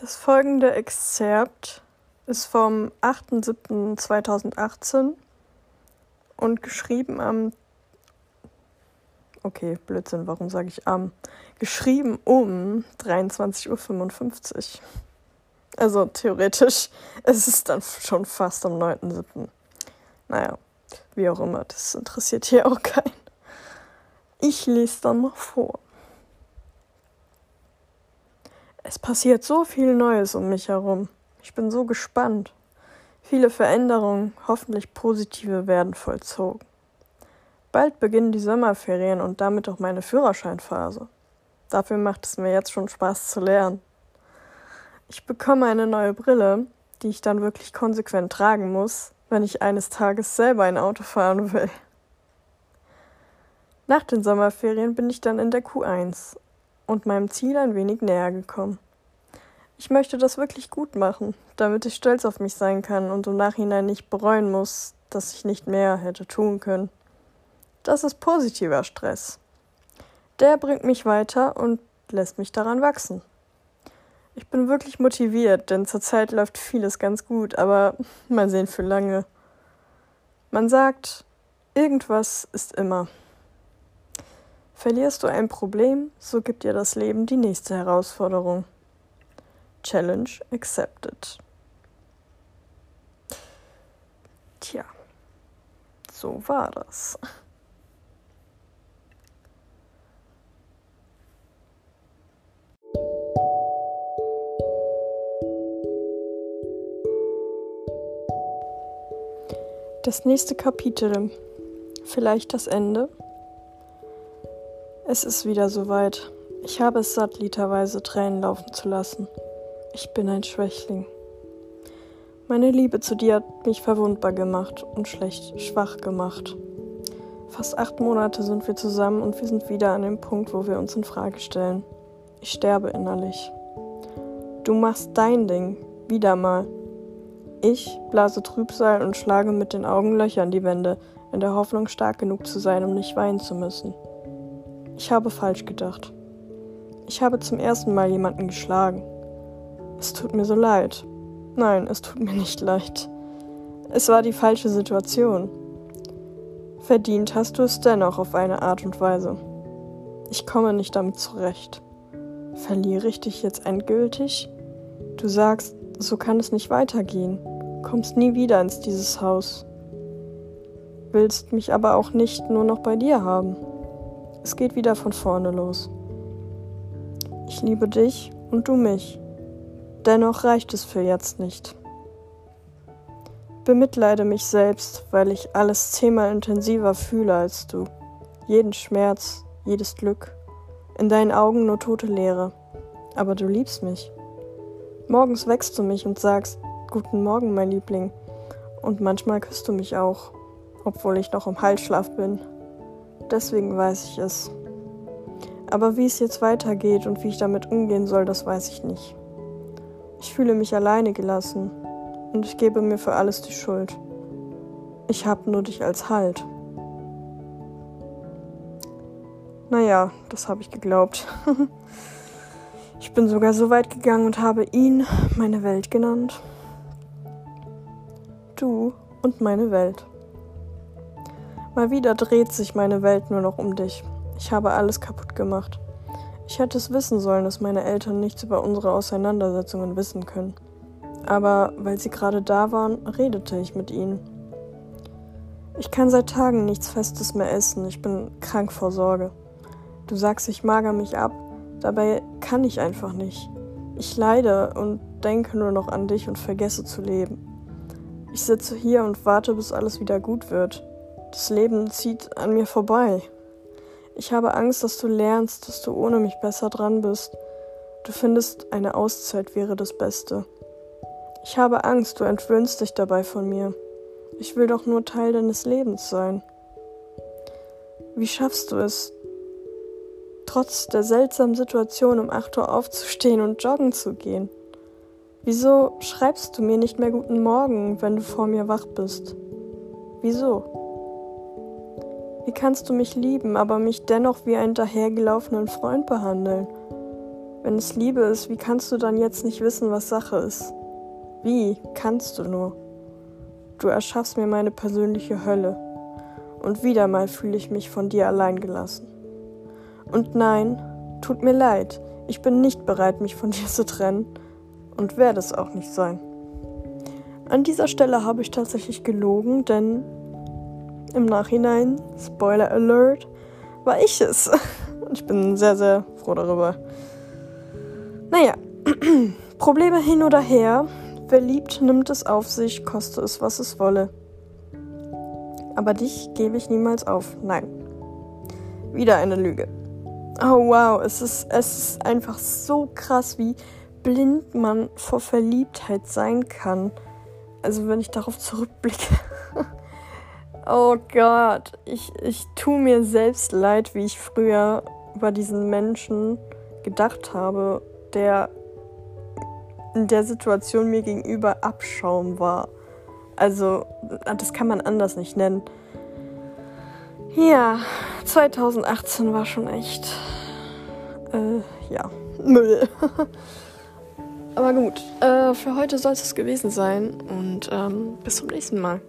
Das folgende Exzerpt ist vom 8.7.2018 und geschrieben am. Okay, Blödsinn, warum sage ich am? Geschrieben um 23.55 Uhr. Also theoretisch ist es dann schon fast am 9.7. Naja, wie auch immer, das interessiert hier auch keinen. Ich lese dann mal vor. Es passiert so viel Neues um mich herum. Ich bin so gespannt. Viele Veränderungen, hoffentlich positive, werden vollzogen. Bald beginnen die Sommerferien und damit auch meine Führerscheinphase. Dafür macht es mir jetzt schon Spaß zu lernen. Ich bekomme eine neue Brille, die ich dann wirklich konsequent tragen muss, wenn ich eines Tages selber ein Auto fahren will. Nach den Sommerferien bin ich dann in der Q1 und meinem Ziel ein wenig näher gekommen. Ich möchte das wirklich gut machen, damit ich stolz auf mich sein kann und im Nachhinein nicht bereuen muss, dass ich nicht mehr hätte tun können. Das ist positiver Stress. Der bringt mich weiter und lässt mich daran wachsen. Ich bin wirklich motiviert, denn zurzeit läuft vieles ganz gut, aber mal sehen für lange. Man sagt, irgendwas ist immer. Verlierst du ein Problem, so gibt dir das Leben die nächste Herausforderung. Challenge accepted. Tja, so war das. Das nächste Kapitel. Vielleicht das Ende. Es ist wieder soweit. Ich habe es satt, literweise Tränen laufen zu lassen. Ich bin ein Schwächling. Meine Liebe zu dir hat mich verwundbar gemacht und schlecht schwach gemacht. Fast acht Monate sind wir zusammen und wir sind wieder an dem Punkt, wo wir uns in Frage stellen. Ich sterbe innerlich. Du machst dein Ding, wieder mal. Ich blase Trübsal und schlage mit den Augen Löcher die Wände, in der Hoffnung, stark genug zu sein, um nicht weinen zu müssen. Ich habe falsch gedacht. Ich habe zum ersten Mal jemanden geschlagen. Es tut mir so leid. Nein, es tut mir nicht leid. Es war die falsche Situation. Verdient hast du es dennoch auf eine Art und Weise. Ich komme nicht damit zurecht. Verliere ich dich jetzt endgültig? Du sagst, so kann es nicht weitergehen. Kommst nie wieder ins dieses Haus. Willst mich aber auch nicht nur noch bei dir haben. Es geht wieder von vorne los. Ich liebe dich und du mich. Dennoch reicht es für jetzt nicht. Bemitleide mich selbst, weil ich alles zehnmal intensiver fühle als du. Jeden Schmerz, jedes Glück. In deinen Augen nur tote Leere. Aber du liebst mich. Morgens wächst du mich und sagst, Guten Morgen, mein Liebling. Und manchmal küsst du mich auch, obwohl ich noch im Halsschlaf bin deswegen weiß ich es. Aber wie es jetzt weitergeht und wie ich damit umgehen soll, das weiß ich nicht. Ich fühle mich alleine gelassen und ich gebe mir für alles die Schuld. Ich habe nur dich als Halt. Naja, das habe ich geglaubt. ich bin sogar so weit gegangen und habe ihn meine Welt genannt. Du und meine Welt. Mal wieder dreht sich meine Welt nur noch um dich. Ich habe alles kaputt gemacht. Ich hätte es wissen sollen, dass meine Eltern nichts über unsere Auseinandersetzungen wissen können. Aber weil sie gerade da waren, redete ich mit ihnen. Ich kann seit Tagen nichts Festes mehr essen. Ich bin krank vor Sorge. Du sagst, ich mager mich ab. Dabei kann ich einfach nicht. Ich leide und denke nur noch an dich und vergesse zu leben. Ich sitze hier und warte, bis alles wieder gut wird. Das Leben zieht an mir vorbei. Ich habe Angst, dass du lernst, dass du ohne mich besser dran bist. Du findest, eine Auszeit wäre das Beste. Ich habe Angst, du entwöhnst dich dabei von mir. Ich will doch nur Teil deines Lebens sein. Wie schaffst du es, trotz der seltsamen Situation um 8 Uhr aufzustehen und joggen zu gehen? Wieso schreibst du mir nicht mehr guten Morgen, wenn du vor mir wach bist? Wieso? Wie kannst du mich lieben, aber mich dennoch wie einen dahergelaufenen Freund behandeln? Wenn es Liebe ist, wie kannst du dann jetzt nicht wissen, was Sache ist? Wie kannst du nur? Du erschaffst mir meine persönliche Hölle. Und wieder mal fühle ich mich von dir allein gelassen. Und nein, tut mir leid, ich bin nicht bereit, mich von dir zu trennen und werde es auch nicht sein. An dieser Stelle habe ich tatsächlich gelogen, denn im Nachhinein, Spoiler Alert, war ich es. Und ich bin sehr, sehr froh darüber. Naja, Probleme hin oder her. Wer liebt, nimmt es auf sich, koste es, was es wolle. Aber dich gebe ich niemals auf. Nein. Wieder eine Lüge. Oh wow, es ist, es ist einfach so krass, wie blind man vor Verliebtheit sein kann. Also wenn ich darauf zurückblicke. oh Gott, ich, ich tue mir selbst leid, wie ich früher über diesen Menschen gedacht habe, der in der Situation mir gegenüber Abschaum war. Also, das kann man anders nicht nennen. Ja, 2018 war schon echt, äh, ja, Müll. Aber gut, äh, für heute soll es gewesen sein und ähm, bis zum nächsten Mal.